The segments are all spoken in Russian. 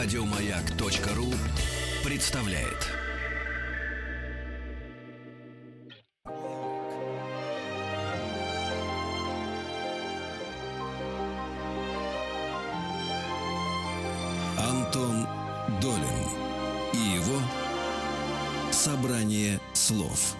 Радиомаяк.ру представляет. Антон Долин и его собрание слов.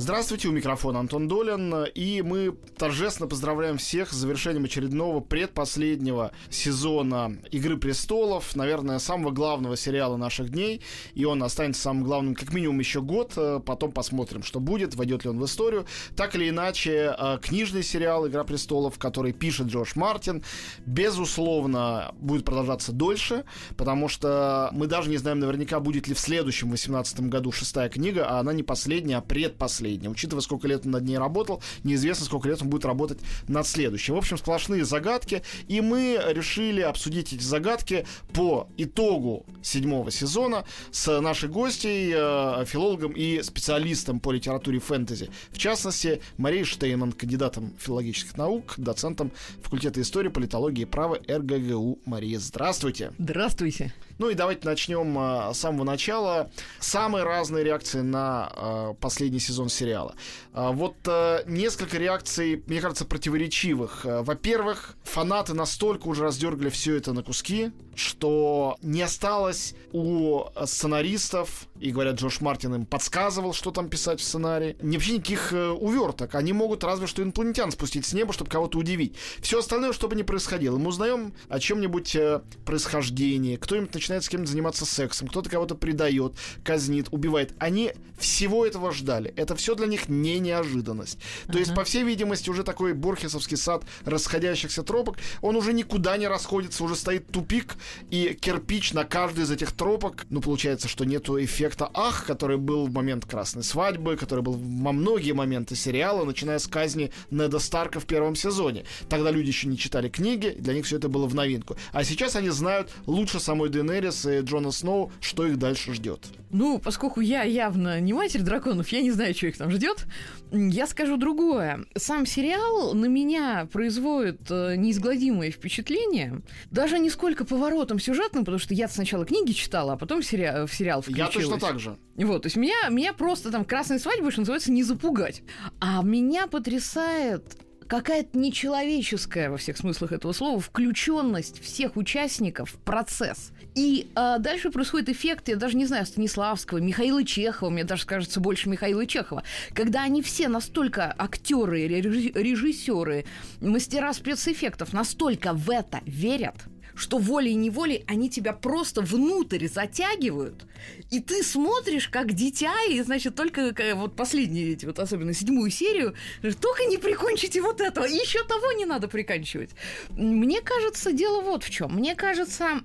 Здравствуйте, у микрофона Антон Долин, и мы торжественно поздравляем всех с завершением очередного предпоследнего сезона «Игры престолов», наверное, самого главного сериала наших дней, и он останется самым главным как минимум еще год, потом посмотрим, что будет, войдет ли он в историю. Так или иначе, э, книжный сериал «Игра престолов», который пишет Джордж Мартин, безусловно, будет продолжаться дольше, потому что мы даже не знаем наверняка, будет ли в следующем 18 году шестая книга, а она не последняя, а предпоследняя последнее. Учитывая, сколько лет он над ней работал, неизвестно, сколько лет он будет работать над следующим. В общем, сплошные загадки. И мы решили обсудить эти загадки по итогу седьмого сезона с нашей гостьей, э, филологом и специалистом по литературе фэнтези. В частности, Марией Штейман, кандидатом филологических наук, доцентом факультета истории, политологии и права РГГУ. Мария, здравствуйте. Здравствуйте. Ну и давайте начнем а, с самого начала. Самые разные реакции на а, последний сезон сериала. А, вот а, несколько реакций, мне кажется, противоречивых. А, во-первых, фанаты настолько уже раздергали все это на куски, что не осталось у сценаристов, и говорят, Джош Мартин им подсказывал, что там писать в сценарии. Не вообще никаких э, уверток. Они могут разве что инопланетян спустить с неба, чтобы кого-то удивить. Все остальное, чтобы не происходило. Мы узнаем о чем-нибудь э, происхождении. Кто-нибудь начинает с кем-то заниматься сексом, кто-то кого-то предает, казнит, убивает. Они всего этого ждали. Это все для них не неожиданность. То uh-huh. есть, по всей видимости, уже такой Борхесовский сад расходящихся тропок, он уже никуда не расходится, уже стоит тупик, и кирпич на каждый из этих тропок, ну, получается, что нету эффекта «Ах», который был в момент «Красной свадьбы», который был во многие моменты сериала, начиная с казни Неда Старка в первом сезоне. Тогда люди еще не читали книги, для них все это было в новинку. А сейчас они знают лучше самой Денерис и Джона Сноу, что их дальше ждет. Ну, поскольку я явно не матерь драконов, я не знаю, что их там ждет. Я скажу другое. Сам сериал на меня производит э, неизгладимое впечатление. Даже не сколько поворотом сюжетным, потому что я сначала книги читала, а потом сери- в сериал включилась. Я точно так же. Вот, то есть меня, меня просто там красной свадьбы, что называется, не запугать. А меня потрясает какая-то нечеловеческая во всех смыслах этого слова включенность всех участников в процесс. И а, дальше происходит эффект, я даже не знаю, Станиславского, Михаила Чехова, мне даже кажется больше Михаила Чехова, когда они все настолько актеры, режиссеры, мастера спецэффектов настолько в это верят, что волей-неволей они тебя просто внутрь затягивают, и ты смотришь как дитя, и, значит, только вот последние эти, вот особенно седьмую серию, только не прикончите вот этого, еще того не надо приканчивать. Мне кажется, дело вот в чем. Мне кажется,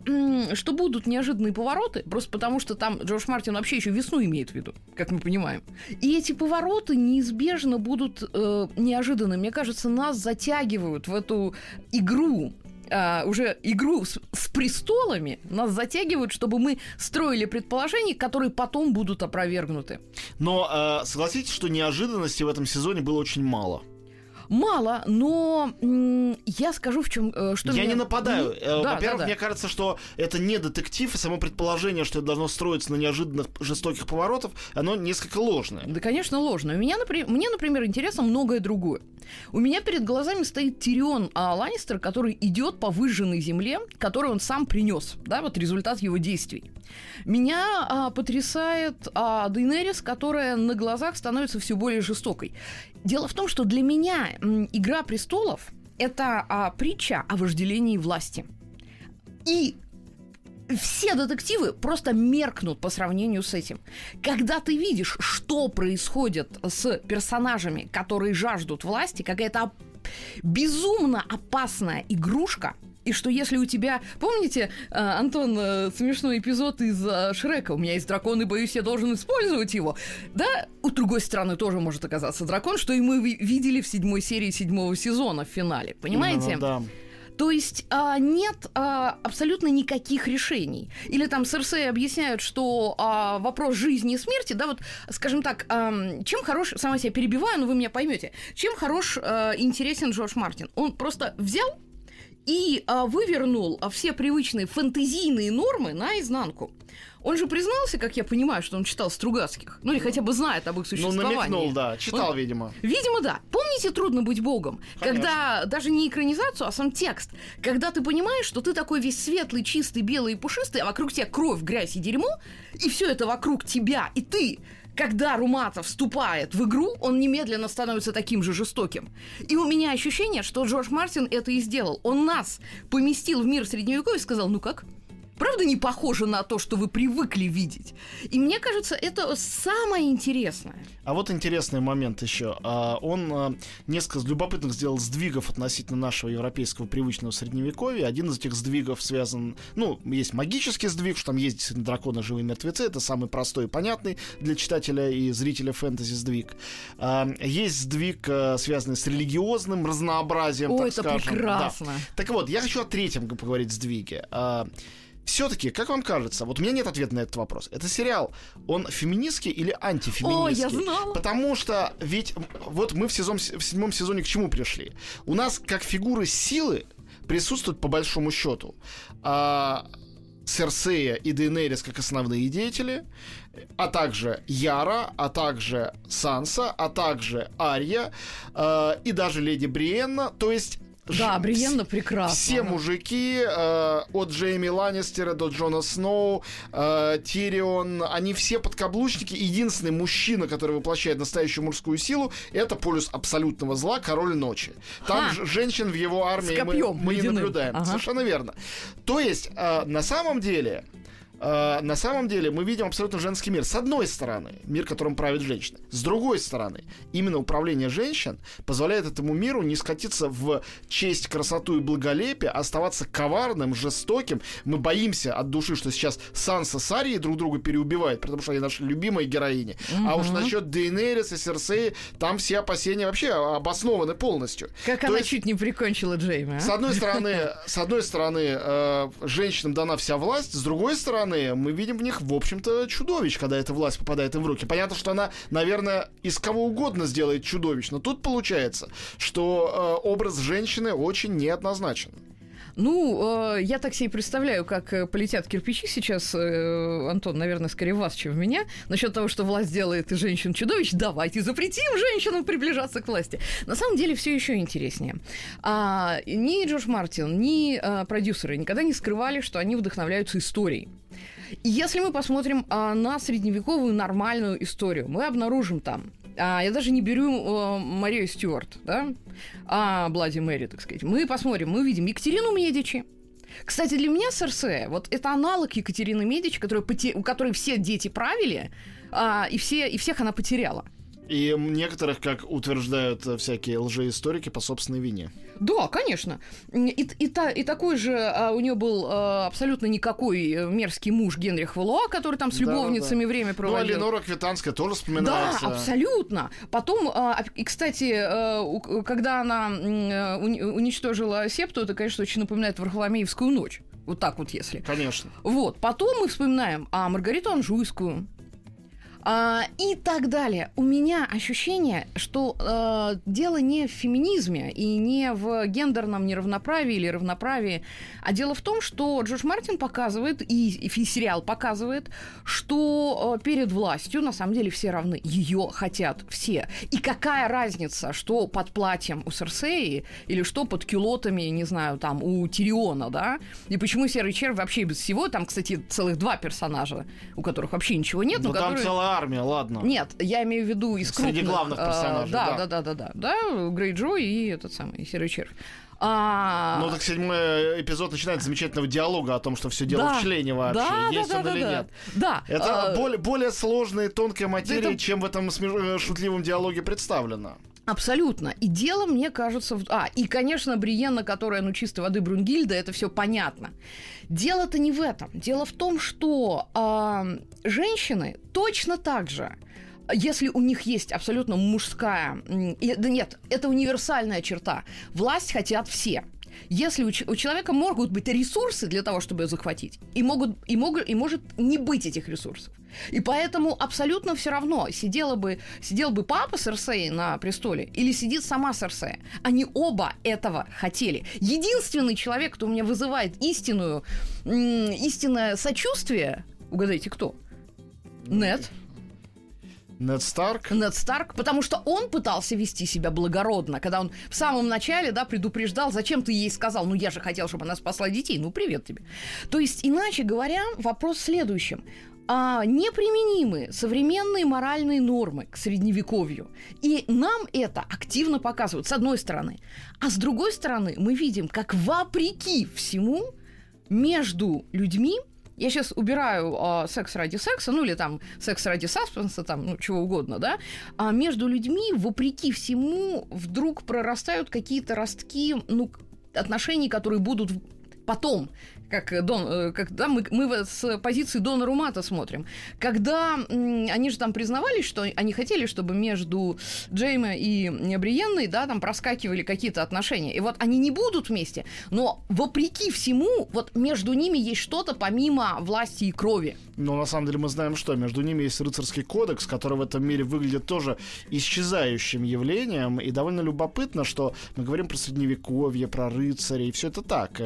что будут неожиданные повороты, просто потому что там Джордж Мартин вообще еще весну имеет в виду, как мы понимаем. И эти повороты неизбежно будут э, неожиданны. Мне кажется, нас затягивают в эту игру а, уже игру с, с престолами нас затягивают, чтобы мы строили предположения, которые потом будут опровергнуты. Но э, согласитесь, что неожиданностей в этом сезоне было очень мало. Мало, но я скажу, в чем э, что. Я меня... не нападаю. Да, Во-первых, да, да. мне кажется, что это не детектив, и само предположение, что это должно строиться на неожиданных жестоких поворотах, оно несколько ложное. Да, конечно, ложное. У меня, например, мне, например, интересно многое другое. У меня перед глазами стоит Тирион а, Ланнистер, который идет по выжженной земле, которую он сам принес, да, вот результат его действий. Меня а, потрясает а, Дейнерис, которая на глазах становится все более жестокой. Дело в том, что для меня «Игра престолов» — это а, притча о вожделении власти. И все детективы просто меркнут по сравнению с этим. Когда ты видишь, что происходит с персонажами, которые жаждут власти, какая-то безумно опасная игрушка – и что если у тебя... Помните, э, Антон, э, смешной эпизод из э, Шрека? У меня есть дракон, и боюсь, я должен использовать его. Да, у другой стороны тоже может оказаться дракон, что и мы видели в седьмой серии седьмого сезона в финале. Понимаете? Именно, да. То есть а, нет а, абсолютно никаких решений. Или там Серсей объясняют, что а, вопрос жизни и смерти, да, вот, скажем так, а, чем хорош, сама себя перебиваю, но вы меня поймете, чем хорош, а, интересен Джордж Мартин? Он просто взял и а, вывернул а, все привычные фэнтезийные нормы наизнанку. Он же признался, как я понимаю, что он читал Стругацких. Ну или хотя бы знает об их Ну, существовании. намекнул, да. Читал, Он- видимо. Видимо, да. Помните «Трудно быть богом»? Конечно. Когда даже не экранизацию, а сам текст. Когда ты понимаешь, что ты такой весь светлый, чистый, белый и пушистый, а вокруг тебя кровь, грязь и дерьмо, и все это вокруг тебя, и ты когда Руматов вступает в игру, он немедленно становится таким же жестоким. И у меня ощущение, что Джордж Мартин это и сделал. Он нас поместил в мир средневековья и сказал, ну как? Правда не похоже на то, что вы привыкли видеть? И мне кажется, это самое интересное. А вот интересный момент еще. А, Он а, несколько любопытных сделал сдвигов относительно нашего европейского привычного средневековья. Один из этих сдвигов связан... Ну, есть магический сдвиг, что там есть действительно драконы, живые мертвецы. Это самый простой и понятный для читателя и зрителя фэнтези сдвиг. А, Есть сдвиг, связанный с религиозным разнообразием, О, так это скажем. Да. прекрасно. Так вот, я хочу о третьем поговорить сдвиге. Все-таки, как вам кажется, вот у меня нет ответа на этот вопрос. Это сериал, он феминистский или антифеминистский? О, я знала. Потому что ведь вот мы в, сезон, в седьмом сезоне к чему пришли? У нас как фигуры силы присутствуют по большому счету. А, Серсея и Дейнерис как основные деятели, а также Яра, а также Санса, а также Ария э, и даже Леди Бриенна. То есть Да, Бриенна прекрасна. все мужики, э, от Джейми Ланнистера до Джона Сноу, э, Тирион, они все подкаблучники. Единственный мужчина, который воплощает настоящую мужскую силу, это полюс абсолютного зла, король ночи. Там Ха. женщин в его армии мы, мы не наблюдаем. Ага. Совершенно верно. То есть, э, на самом деле... э, на самом деле мы видим абсолютно женский мир. С одной стороны, мир, которым правят женщины. С другой стороны, именно управление женщин позволяет этому миру не скатиться в честь, красоту и благолепие, а оставаться коварным, жестоким. Мы боимся от души, что сейчас Санса с Арией друг друга переубивают, потому что они наши любимые героини. А уж насчет Дейнерис и Серсеи, там все опасения вообще обоснованы полностью. Как То она есть- чуть не прикончила Джейми, а? с одной стороны, с одной стороны, э, женщинам дана вся власть, с другой стороны, мы видим в них, в общем-то, чудовищ, когда эта власть попадает им в руки. Понятно, что она, наверное, из кого угодно сделает чудовищ, но тут получается, что э, образ женщины очень неоднозначен. Ну, э, я так себе представляю, как э, полетят кирпичи сейчас, э, Антон, наверное, скорее вас, чем меня, насчет того, что власть делает из женщин чудовищ. Давайте запретим женщинам приближаться к власти. На самом деле все еще интереснее. А, ни Джордж Мартин, ни а, продюсеры никогда не скрывали, что они вдохновляются историей. И если мы посмотрим а, на средневековую нормальную историю, мы обнаружим там а, я даже не беру э, Марию Стюарт, да, а Блади Мэри, так сказать. Мы посмотрим, мы увидим Екатерину Медичи. Кстати, для меня Серсея, вот это аналог Екатерины Медичи, которая у которой все дети правили, а, и, все, и всех она потеряла. И некоторых, как утверждают э, всякие лжеисторики, по собственной вине. Да, конечно. И, и, та- и такой же а, у нее был а, абсолютно никакой э, мерзкий муж Генрих Валуа, который там с любовницами время Ну, проводил. а Ленора Квитанская тоже Да, вспоминается. абсолютно. Потом, а, и, кстати, у- когда она уни- уничтожила септу, это, конечно, очень напоминает Варфоломеевскую ночь. Вот так вот, если. Конечно. Вот. Потом мы вспоминаем а, Маргариту Анжуйскую. А, и так далее. У меня ощущение, что э, дело не в феминизме и не в гендерном неравноправии или равноправии, а дело в том, что Джордж Мартин показывает, и, и сериал показывает, что э, перед властью на самом деле все равны. Ее хотят все. И какая разница, что под платьем у Серсеи или что под кюлотами, не знаю, там, у Тириона, да? И почему Серый Червь вообще без всего? Там, кстати, целых два персонажа, у которых вообще ничего нет, Ну, но там которые... целая армия, ладно. Нет, я имею в виду из Среди крупных, главных э, персонажей, да. Да, да, да, да, да, да, Грей Джо и этот самый Серый Червь. А, Ну, так седьмой эпизод начинается с замечательного диалога о том, что все дело да, в члене вообще, да, есть да, он да, или да, нет. Да, Это а, более, более сложная и тонкая материя, это- чем в этом э, шутливом диалоге представлено. Абсолютно. И дело, мне кажется... В... А, и, конечно, Бриенна, которая, ну, чистой воды Брунгильда, это все понятно. Дело-то не в этом. Дело в том, что а, женщины точно так же если у них есть абсолютно мужская... да нет, это универсальная черта. Власть хотят все. Если у, у человека могут быть ресурсы для того, чтобы ее захватить, и, могут, и, могут, и может не быть этих ресурсов. И поэтому абсолютно все равно, сидела бы, сидел бы папа Серсей на престоле или сидит сама Серсея. Они оба этого хотели. Единственный человек, кто у меня вызывает истинную, истинное сочувствие, угадайте, кто? Нет. Нед Старк? Нед Старк, потому что он пытался вести себя благородно, когда он в самом начале, да, предупреждал, зачем ты ей сказал, ну я же хотел, чтобы она спасла детей, ну привет тебе. То есть, иначе говоря, вопрос в следующем а, неприменимы современные моральные нормы к средневековью. И нам это активно показывают, с одной стороны. А с другой стороны, мы видим, как вопреки всему между людьми я сейчас убираю э, секс ради секса, ну или там секс ради саспенса, там, ну, чего угодно, да, а между людьми, вопреки всему, вдруг прорастают какие-то ростки, ну, отношений, которые будут потом как, Дон, э, когда мы, мы с позиции Дона Румата смотрим, когда они же там признавались, что они хотели, чтобы между Джейма и Бриенной, да, там проскакивали какие-то отношения. И вот они не будут вместе, но вопреки всему, вот между ними есть что-то помимо власти и крови. Но на самом деле мы знаем, что между ними есть рыцарский кодекс, который в этом мире выглядит тоже исчезающим явлением. И довольно любопытно, что мы говорим про средневековье, про рыцарей. Все это так.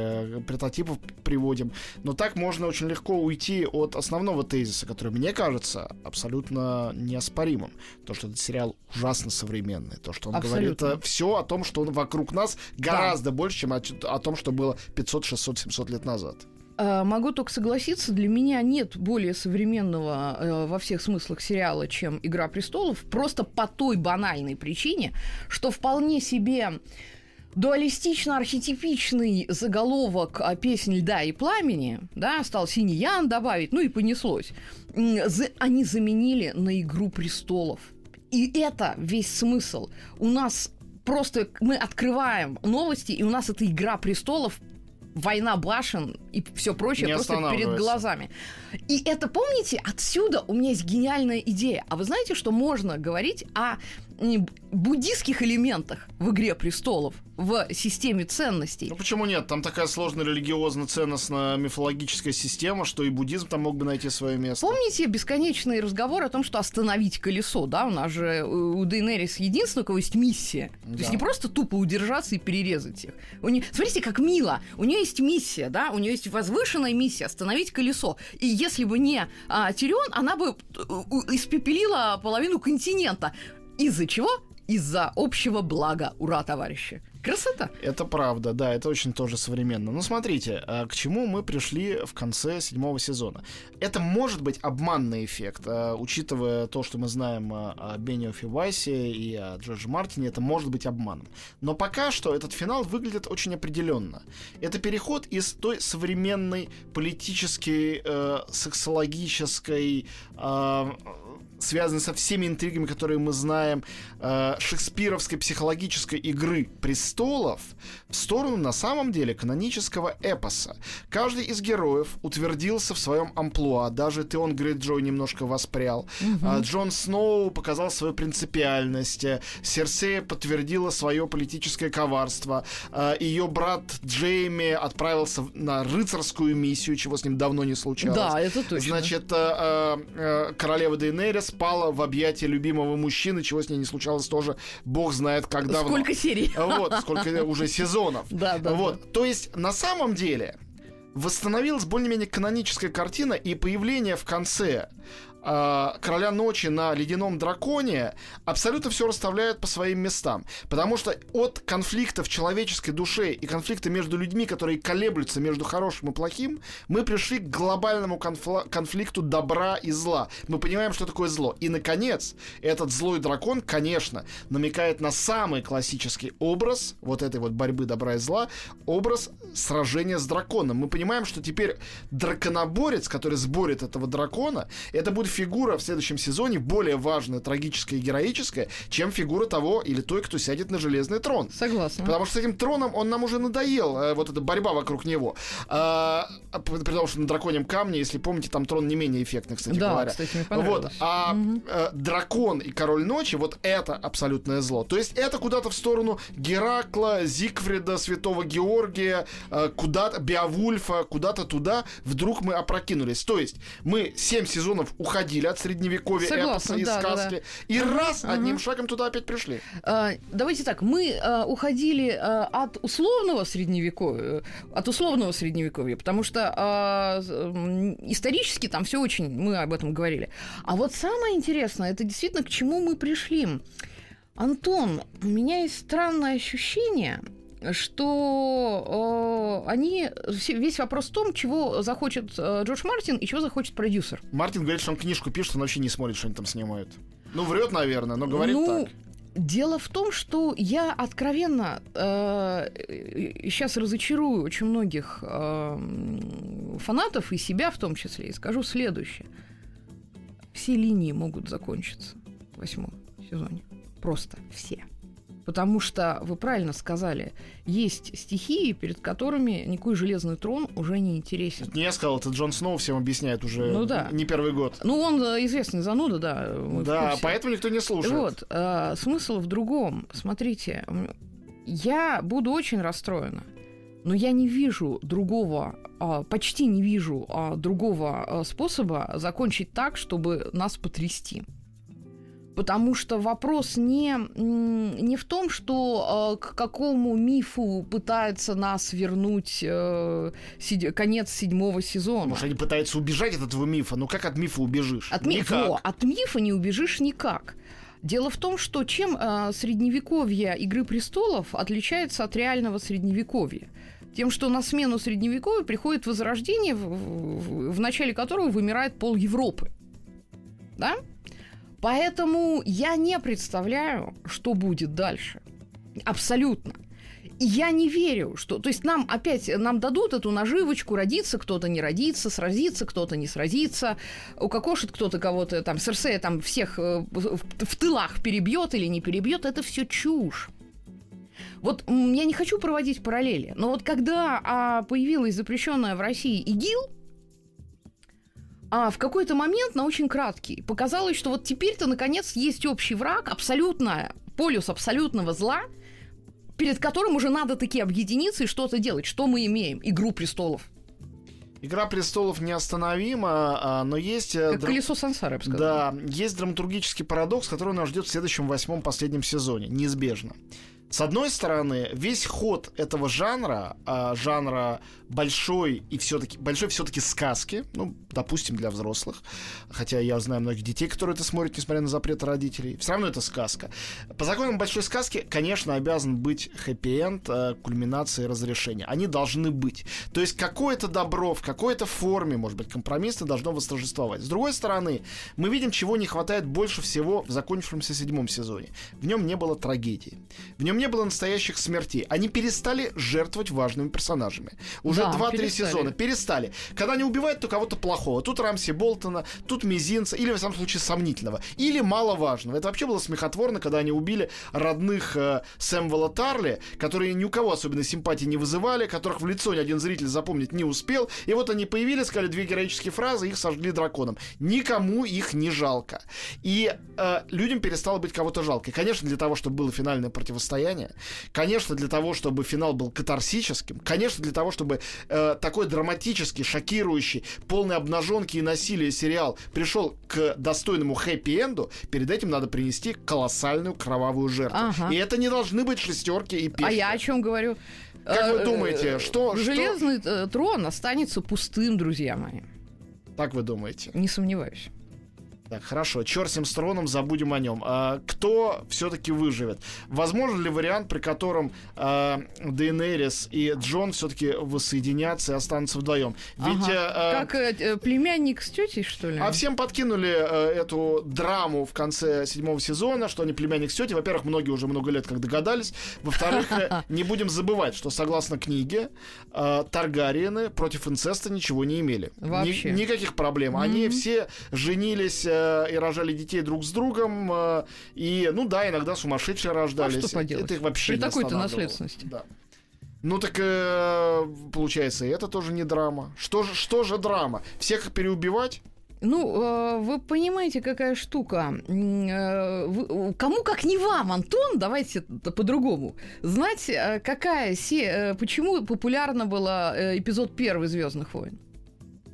Э, прототипов приводим. Но так можно очень легко уйти от основного тезиса, который, мне кажется, абсолютно неоспоримым. То, что этот сериал ужасно современный. То, что он абсолютно. говорит все о том, что он вокруг нас гораздо да. больше, чем о, о том, что было 500, 600, 700 лет назад. А, могу только согласиться, для меня нет более современного э, во всех смыслах сериала, чем «Игра престолов», просто по той банальной причине, что вполне себе дуалистично-архетипичный заголовок «Песнь льда и пламени», да, стал «Синий Ян» добавить, ну и понеслось, они заменили на «Игру престолов». И это весь смысл. У нас просто мы открываем новости, и у нас эта «Игра престолов» война башен и все прочее просто перед глазами. И это, помните, отсюда у меня есть гениальная идея. А вы знаете, что можно говорить о буддийских элементах в «Игре престолов», в системе ценностей. Ну почему нет? Там такая сложная религиозно-ценностная мифологическая система, что и буддизм там мог бы найти свое место. Помните бесконечный разговор о том, что остановить колесо, да? У нас же у Дейнерис единственное, у кого есть миссия. Да. То есть не просто тупо удержаться и перерезать их. У нее... Смотрите, как мило. У нее есть миссия, да? У нее есть возвышенная миссия остановить колесо. И если бы не а, Тирион, она бы э, испепелила половину континента. Из-за чего? Из-за общего блага. Ура, товарищи! Красота. Это правда, да, это очень тоже современно. Ну, смотрите, а, к чему мы пришли в конце седьмого сезона. Это может быть обманный эффект, а, учитывая то, что мы знаем о Бенниофе Вайсе и о Джордже Мартине, это может быть обманом. Но пока что этот финал выглядит очень определенно. Это переход из той современной политической, э, сексологической, э, связанной со всеми интригами, которые мы знаем, э, шекспировской психологической игры престолов в сторону на самом деле канонического эпоса. Каждый из героев утвердился в своем амплуа, даже Теон Грейджой немножко воспрял. Угу. Джон Сноу показал свою принципиальность, Серсея подтвердила свое политическое коварство, э, ее брат Джейми отправился на рыцарскую миссию, чего с ним давно не случалось. Да, это точно. Значит, э, королева Дейнерис спала в объятия любимого мужчины, чего с ней не случалось тоже, бог знает как давно. Сколько серий. Вот, сколько уже сезонов. Да, да. Вот, то есть на самом деле восстановилась более-менее каноническая картина и появление в конце э, Короля Ночи на Ледяном Драконе абсолютно все расставляют по своим местам. Потому что от конфликта в человеческой душе и конфликта между людьми, которые колеблются между хорошим и плохим, мы пришли к глобальному конфл- конфликту добра и зла. Мы понимаем, что такое зло. И, наконец, этот злой дракон, конечно, намекает на самый классический образ вот этой вот борьбы добра и зла, образ сражения с драконом. Мы понимаем, что теперь драконоборец, который сборит этого дракона, это будет фигура в следующем сезоне более важная, трагическая и героическая, чем фигура того или той, кто сядет на железный трон. Согласна. Потому что с этим троном он нам уже надоел, э, вот эта борьба вокруг него. А, а, при том, что на драконьем камне, если помните, там трон не менее эффектный, кстати да, говоря. кстати, мне Вот, а э, дракон и король ночи, вот это абсолютное зло. То есть это куда-то в сторону Геракла, Зигфрида, Святого Георгия, э, куда-то Беовульфа, куда-то туда вдруг мы опрокинулись. То есть мы семь сезонов уходили от средневековья Согласна, эпоса и да, да, сказки, и раз Мгм. одним шагом туда опять пришли. А, Давайте так, мы а, уходили а, от условного средневековья, от условного средневековья, потому что а, исторически там все очень, мы об этом говорили. А вот самое интересное, это действительно к чему мы пришли. Антон, у меня есть странное ощущение, что э, они весь вопрос в том, чего захочет э, Джордж Мартин и чего захочет продюсер. Мартин говорит, что он книжку пишет, он вообще не смотрит, что они там снимают. Ну, врет, наверное, но говорит ну, так. Дело в том, что я откровенно сейчас разочарую очень многих э, фанатов и себя в том числе, и скажу следующее. Все линии могут закончиться в восьмом сезоне. Просто все. Потому что, вы правильно сказали, есть стихии, перед которыми никакой железный трон уже не интересен. Это не я сказал, это Джон Сноу всем объясняет уже Ну да. не первый год. Ну, он э, известный зануда, да. Да, поэтому никто не слушает. Вот, э, смысл в другом. Смотрите, я буду очень расстроена, но я не вижу другого, а, почти не вижу а, другого а, способа закончить так, чтобы нас потрясти. Потому что вопрос не, не в том, что э, к какому мифу пытается нас вернуть э, седь- конец седьмого сезона. Может, они пытаются убежать от этого мифа. Ну как от мифа убежишь? От, ми-. Во, от мифа не убежишь никак. Дело в том, что чем э, средневековье Игры престолов отличается от реального средневековья? Тем, что на смену средневековью приходит возрождение, в, в- в начале которого вымирает пол Европы. Да? Поэтому я не представляю, что будет дальше. Абсолютно. Я не верю, что... То есть нам опять, нам дадут эту наживочку, родиться кто-то не родится, сразится кто-то не сразится, укокошит кто-то кого-то, там, Серсея там всех э, в, в тылах перебьет или не перебьет, это все чушь. Вот я не хочу проводить параллели, но вот когда а, появилась запрещенная в России ИГИЛ, а в какой-то момент, на очень краткий, показалось, что вот теперь-то, наконец, есть общий враг, абсолютно, полюс абсолютного зла, перед которым уже надо таки объединиться и что-то делать. Что мы имеем? Игру престолов. Игра престолов неостановима, а, но есть... э, Как дра- колесо сансары, я бы сказала. Да, есть драматургический парадокс, который нас ждет в следующем восьмом последнем сезоне, неизбежно. С одной стороны, весь ход этого жанра, а, жанра большой и все-таки большой все-таки сказки, ну, допустим, для взрослых, хотя я знаю многих детей, которые это смотрят, несмотря на запреты родителей, все равно это сказка. По законам большой сказки, конечно, обязан быть хэппи-энд, э, кульминация и разрешение. Они должны быть. То есть какое-то добро в какой-то форме, может быть, компромиссно должно восторжествовать. С другой стороны, мы видим, чего не хватает больше всего в закончившемся седьмом сезоне. В нем не было трагедии. В нем не было настоящих смертей. Они перестали жертвовать важными персонажами. Уже Да, 2-3 перестали. сезона перестали. Когда они убивают, то кого-то плохого. Тут Рамси Болтона, тут Мизинца, или, в самом случае, сомнительного. Или маловажного. Это вообще было смехотворно, когда они убили родных э, Сэмвела Тарли, которые ни у кого особенно симпатии не вызывали, которых в лицо ни один зритель запомнить не успел. И вот они появились, сказали две героические фразы, их сожгли драконом. Никому их не жалко. И э, людям перестало быть кого-то жалко. И, конечно, для того, чтобы было финальное противостояние, конечно, для того, чтобы финал был катарсическим, конечно, для того, чтобы э, такой драматический, шокирующий, полный обнаженки и насилия сериал пришел к достойному хэппи-энду, перед этим надо принести колоссальную кровавую жертву. Ага. И это не должны быть шестерки и пешки. А я о чем говорю? Как вы Э, думаете, э, что- что- Железный э, трон останется пустым, друзья мои. Так вы думаете? Не сомневаюсь. Так, хорошо. Черт с троном, забудем о нем. А, кто все-таки выживет? Возможен ли вариант, при котором а, Дейнерис и Джон все-таки воссоединятся и останутся вдвоем? Ведь Ага. а, Как э, э, племянник с тетей, что ли? а всем подкинули э, эту драму в конце седьмого сезона, что они племянник с тетей. Во-первых, многие уже много лет как догадались. Во-вторых, э, не будем забывать, что согласно книге, э, Таргариены против инцеста ничего не имели. Ни- Вообще. никаких проблем. Они все женились э, и рожали детей друг с другом. э, и, ну да, иногда сумасшедшие рождались. А что поделать? Это их вообще При такой-то наследственности. Да. Ну так э, получается, и это тоже не драма. Что же, что же драма? Всех переубивать? Ну, э, вы понимаете, какая штука. Э, кому как не вам, Антон, давайте по-другому, знать, э, какая се, почему популярна была эпизод первый Звездных войн.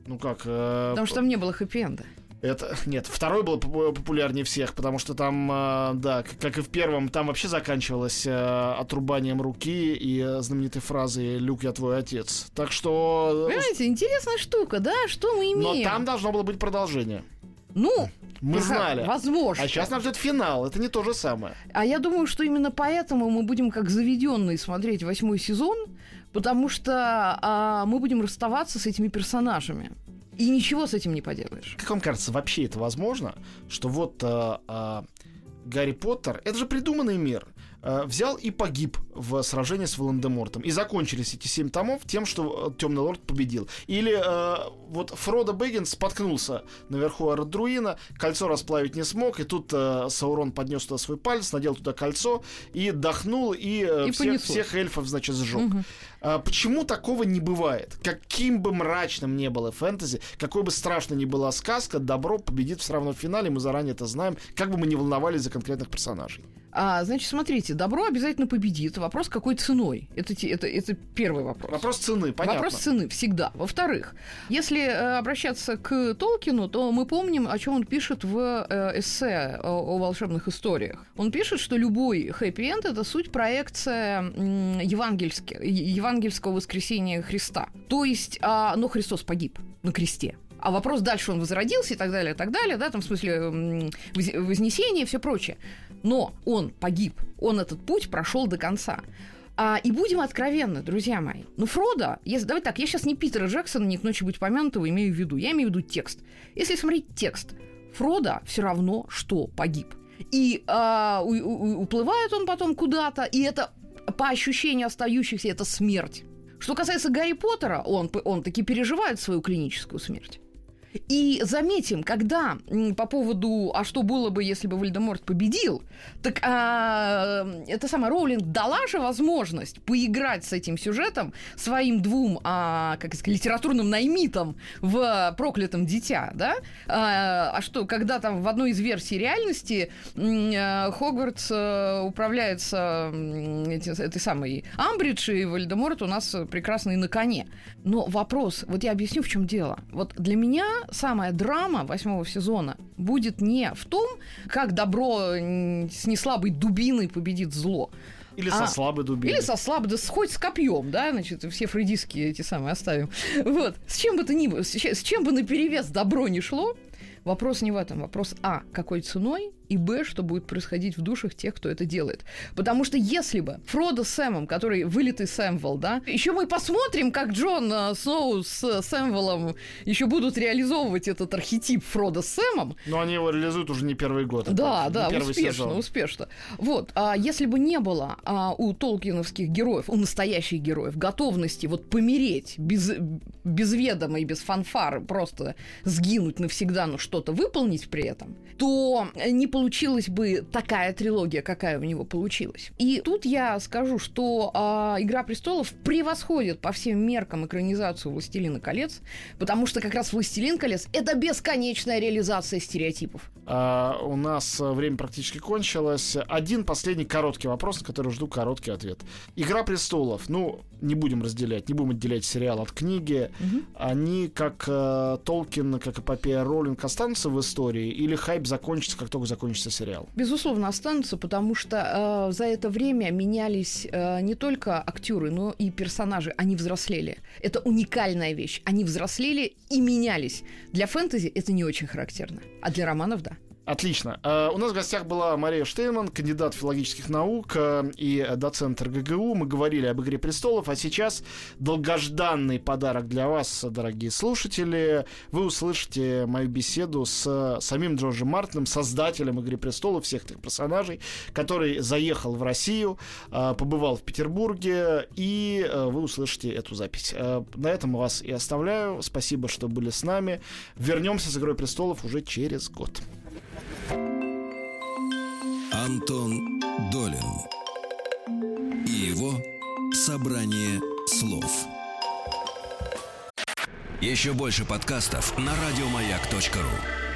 Ну как? э, Потому что там не было хэппи-энда. Это нет, второй был поп- популярнее всех, потому что там, э, да, как и в первом, там вообще заканчивалось э, отрубанием руки и э, знаменитой фразой "Люк, я твой отец". Так что, э, Понимаете, интересная штука, да? Что мы но имеем? там должно было быть продолжение. Ну, Мы знали. Возможно. А сейчас нас ждет финал. Это не то же самое. А я думаю, что именно поэтому мы будем как заведенные смотреть восьмой сезон, потому что а, мы будем расставаться с этими персонажами. И ничего с этим не поделаешь. Как вам кажется, вообще это возможно, что вот э, э, Гарри Поттер, это же придуманный мир, взял и погиб в сражении с Волан-де-Мортом. И закончились эти семь томов тем, что Темный Лорд победил. Или э, вот Фродо Бэггинс споткнулся наверху Арадруина, кольцо расплавить не смог, и тут э, Саурон поднес туда свой палец, надел туда кольцо и дохнул, и, э, И всех, всех эльфов, значит, сжег. Мгм. А почему такого не бывает? Каким бы мрачным ни было фэнтези, какой бы страшной ни была сказка, добро победит все равно в финале, мы заранее это знаем, как бы мы не волновались за конкретных персонажей. А, значит, смотрите, добро обязательно победит. Вопрос, какой ценой? Это, это, это первый вопрос. Вопрос цены, понятно. Вопрос цены всегда. Во-вторых, если э, обращаться к Толкину, то мы помним, о чем он пишет в э, эссе о, о волшебных историях. Он пишет, что любой хэппи-энд это суть проекция евангельского воскресения Христа. То есть, а, но Христос погиб на кресте. А вопрос дальше он возродился и так далее, и так далее, да, там в смысле м, воз- вознесения и все прочее. Но он погиб, он этот путь прошел до конца. А, и будем откровенны, друзья мои. Ну, Фродо, если, давай так, я сейчас не Питера Джексона, не к ночи быть помянутого имею в виду. Я имею в виду текст. Если смотреть текст, Фродо все равно, что погиб. И а, у- у- уплывает он потом куда-то, и это по ощущению остающихся, это смерть. Что касается Гарри Поттера, он, он таки переживает свою клиническую смерть. И заметим, когда по поводу, а что было бы, если бы Вальдеморт победил, так а, это самая Роулинг дала же возможность поиграть с этим сюжетом своим двум, а, как сказать, литературным наймитам в «Проклятом дитя», да? А, а что, когда там в одной из версий реальности э, Хогвартс э, управляется этой самой Амбридж, и Вальдеморт у нас прекрасный на коне. Но вопрос, вот я объясню, в чем дело. Вот для меня самая драма восьмого сезона будет не в том, как добро с неслабой дубиной победит зло. Или А, со слабой дубиной. Или со слабо, да хоть с копьем, да, значит, все фрейдистские эти самые оставим. Вот. С чем бы то ни было, с че- с чем бы на перевес добро не шло, вопрос не в этом. Вопрос А, какой ценой, и Б, что будет происходить в душах тех, кто это делает. Потому что если бы Фродо с Сэмом, который вылитый Сэмвелл, да, еще мы посмотрим, как Джон э, Сноу с Сэмвеллом еще будут реализовывать этот архетип Фродо с Сэмом, Но они его реализуют уже не первый год. да, это да, первый успешно, сезон. успешно. Вот, а если бы не было а, у толкиновских героев, у настоящих героев, готовности вот помереть без, без ведома и без фанфар, просто сгинуть навсегда, но что-то выполнить при этом, то не получилась бы такая трилогия, какая у него получилась. И тут я скажу, что а, «Игра престолов» превосходит по всем меркам экранизацию «Властелина колец», потому что как раз «Властелин колец» — это бесконечная реализация стереотипов. А, у нас э, время практически кончилось. Один последний короткий вопрос, на который жду короткий ответ. Игра престолов. Ну, не будем разделять, не будем отделять сериал от книги. Мгм. Они, как э, Толкин, как эпопея Роллинг, останутся в истории? Или хайп закончится, как только закончится закончится сериал. Безусловно, останутся, потому что э, за это время менялись э, не только актеры, но и персонажи. Они взрослели. Это уникальная вещь. Они взрослели и менялись. Для фэнтези это не очень характерно, а для романов да. Отлично. Э, у нас в гостях была Мария Штейнман, кандидат филологических наук э, и доцент РГГУ. Мы говорили об «Игре престолов», а сейчас долгожданный подарок для вас, дорогие слушатели. Вы услышите мою беседу с самим Джорджем Мартином, создателем «Игры престолов», всех этих персонажей, который заехал в Россию, э, побывал в Петербурге, и вы услышите эту запись. На этом вас и оставляю. Спасибо, что были с нами. Вернемся с «Игрой престолов» уже через год. Антон Долин и его собрание слов. Еще больше подкастов на радиомаяк.ру.